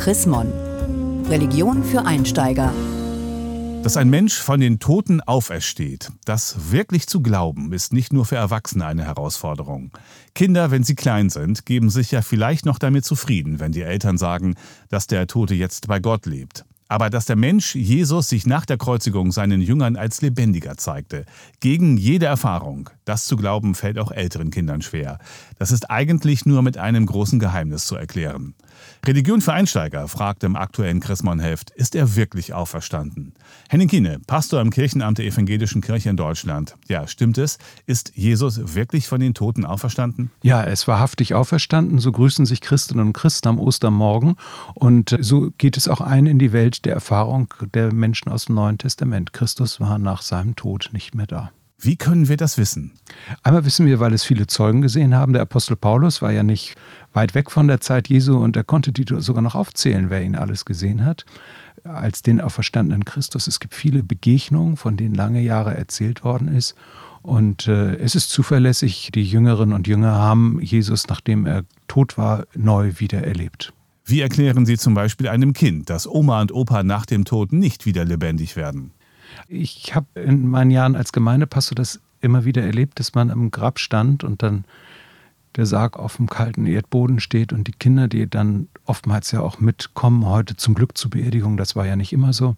Chris Mon. Religion für Einsteiger. Dass ein Mensch von den Toten aufersteht, das wirklich zu glauben, ist nicht nur für Erwachsene eine Herausforderung. Kinder, wenn sie klein sind, geben sich ja vielleicht noch damit zufrieden, wenn die Eltern sagen, dass der Tote jetzt bei Gott lebt. Aber dass der Mensch Jesus sich nach der Kreuzigung seinen Jüngern als lebendiger zeigte, gegen jede Erfahrung, das zu glauben fällt auch älteren Kindern schwer. Das ist eigentlich nur mit einem großen Geheimnis zu erklären. Religion für Einsteiger fragt im aktuellen Chrismon-Heft, ist er wirklich auferstanden? Henning Kiene, Pastor im Kirchenamt der Evangelischen Kirche in Deutschland. Ja, stimmt es? Ist Jesus wirklich von den Toten auferstanden? Ja, er ist wahrhaftig auferstanden. So grüßen sich Christinnen und Christen am Ostermorgen. Und so geht es auch ein in die Welt der Erfahrung der Menschen aus dem Neuen Testament. Christus war nach seinem Tod nicht mehr da. Wie können wir das wissen? Einmal wissen wir, weil es viele Zeugen gesehen haben. Der Apostel Paulus war ja nicht weit weg von der Zeit Jesu und er konnte die sogar noch aufzählen, wer ihn alles gesehen hat, als den auferstandenen Christus. Es gibt viele Begegnungen, von denen lange Jahre erzählt worden ist. Und äh, es ist zuverlässig, die Jüngerinnen und Jünger haben Jesus, nachdem er tot war, neu wieder erlebt. Wie erklären Sie zum Beispiel einem Kind, dass Oma und Opa nach dem Tod nicht wieder lebendig werden? Ich habe in meinen Jahren als Gemeindepastor das immer wieder erlebt, dass man am Grab stand und dann der Sarg auf dem kalten Erdboden steht und die Kinder, die dann oftmals ja auch mitkommen, heute zum Glück zur Beerdigung, das war ja nicht immer so,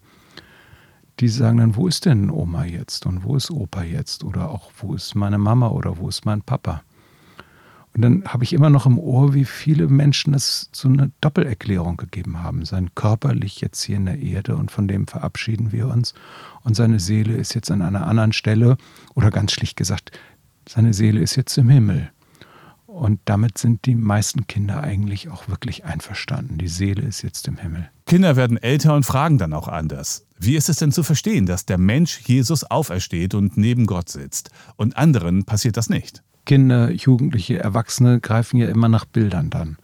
die sagen dann, wo ist denn Oma jetzt und wo ist Opa jetzt oder auch wo ist meine Mama oder wo ist mein Papa? Und dann habe ich immer noch im Ohr, wie viele Menschen das so eine Doppelerklärung gegeben haben. Sein Körper liegt jetzt hier in der Erde und von dem verabschieden wir uns. Und seine Seele ist jetzt an einer anderen Stelle oder ganz schlicht gesagt, seine Seele ist jetzt im Himmel. Und damit sind die meisten Kinder eigentlich auch wirklich einverstanden. Die Seele ist jetzt im Himmel. Kinder werden älter und fragen dann auch anders. Wie ist es denn zu verstehen, dass der Mensch Jesus aufersteht und neben Gott sitzt und anderen passiert das nicht? Kinder, Jugendliche, Erwachsene greifen ja immer nach Bildern dann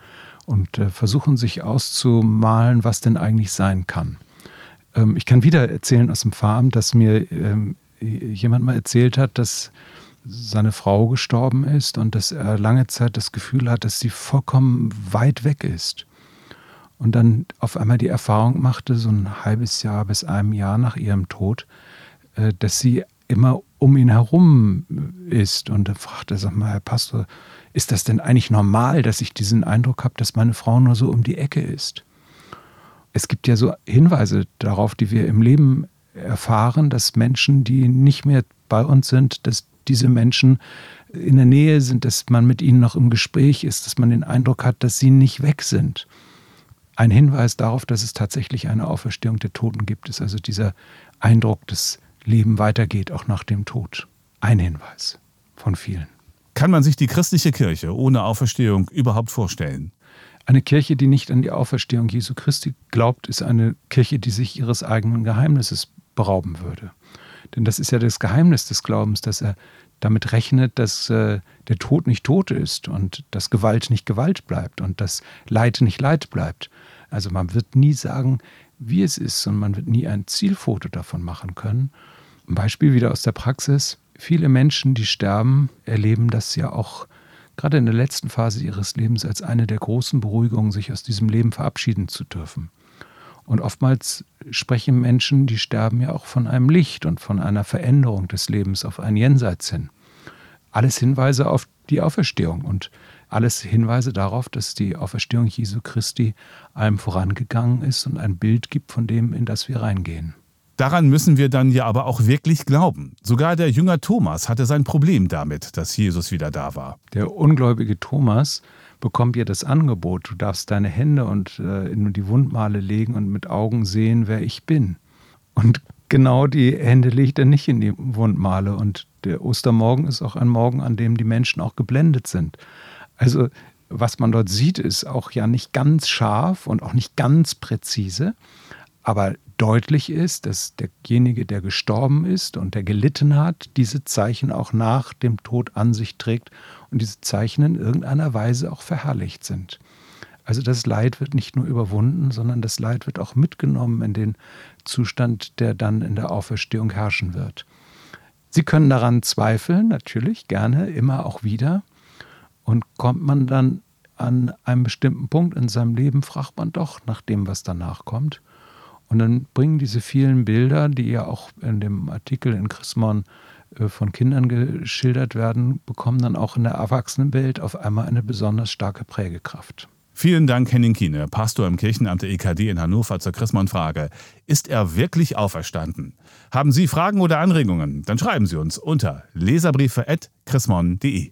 und äh, versuchen sich auszumalen, was denn eigentlich sein kann. Ähm, ich kann wieder erzählen aus dem Farm, dass mir ähm, jemand mal erzählt hat, dass seine Frau gestorben ist und dass er lange Zeit das Gefühl hat, dass sie vollkommen weit weg ist. Und dann auf einmal die Erfahrung machte, so ein halbes Jahr bis einem Jahr nach ihrem Tod, äh, dass sie immer um ihn herum ist. Und er fragte, sag mal, Herr Pastor, ist das denn eigentlich normal, dass ich diesen Eindruck habe, dass meine Frau nur so um die Ecke ist? Es gibt ja so Hinweise darauf, die wir im Leben erfahren, dass Menschen, die nicht mehr bei uns sind, dass diese Menschen in der Nähe sind, dass man mit ihnen noch im Gespräch ist, dass man den Eindruck hat, dass sie nicht weg sind. Ein Hinweis darauf, dass es tatsächlich eine Auferstehung der Toten gibt, ist also dieser Eindruck des Leben weitergeht, auch nach dem Tod. Ein Hinweis von vielen. Kann man sich die christliche Kirche ohne Auferstehung überhaupt vorstellen? Eine Kirche, die nicht an die Auferstehung Jesu Christi glaubt, ist eine Kirche, die sich ihres eigenen Geheimnisses berauben würde. Denn das ist ja das Geheimnis des Glaubens, dass er damit rechnet, dass äh, der Tod nicht Tod ist und dass Gewalt nicht Gewalt bleibt und dass Leid nicht Leid bleibt. Also man wird nie sagen, wie es ist und man wird nie ein Zielfoto davon machen können. Ein Beispiel wieder aus der Praxis. Viele Menschen, die sterben, erleben das ja auch gerade in der letzten Phase ihres Lebens als eine der großen Beruhigungen, sich aus diesem Leben verabschieden zu dürfen. Und oftmals sprechen Menschen, die sterben ja auch von einem Licht und von einer Veränderung des Lebens auf ein Jenseits hin. Alles Hinweise auf die Auferstehung und alles Hinweise darauf, dass die Auferstehung Jesu Christi allem vorangegangen ist und ein Bild gibt von dem, in das wir reingehen. Daran müssen wir dann ja aber auch wirklich glauben. Sogar der Jünger Thomas hatte sein Problem damit, dass Jesus wieder da war. Der ungläubige Thomas bekommt ja das Angebot, du darfst deine Hände und äh, in die Wundmale legen und mit Augen sehen, wer ich bin. Und genau die Hände legt er nicht in die Wundmale. Und der Ostermorgen ist auch ein Morgen, an dem die Menschen auch geblendet sind. Also was man dort sieht, ist auch ja nicht ganz scharf und auch nicht ganz präzise, aber deutlich ist, dass derjenige, der gestorben ist und der gelitten hat, diese Zeichen auch nach dem Tod an sich trägt und diese Zeichen in irgendeiner Weise auch verherrlicht sind. Also das Leid wird nicht nur überwunden, sondern das Leid wird auch mitgenommen in den Zustand, der dann in der Auferstehung herrschen wird. Sie können daran zweifeln, natürlich, gerne, immer auch wieder. Und kommt man dann an einem bestimmten Punkt in seinem Leben fragt man doch nach dem, was danach kommt. Und dann bringen diese vielen Bilder, die ja auch in dem Artikel in Chrismon äh, von Kindern geschildert werden, bekommen dann auch in der Erwachsenenwelt auf einmal eine besonders starke Prägekraft. Vielen Dank, Henning Kiene, Pastor im Kirchenamt der EKD in Hannover zur Chrismon-Frage. Ist er wirklich auferstanden? Haben Sie Fragen oder Anregungen? Dann schreiben Sie uns unter leserbriefe.chrismon.de.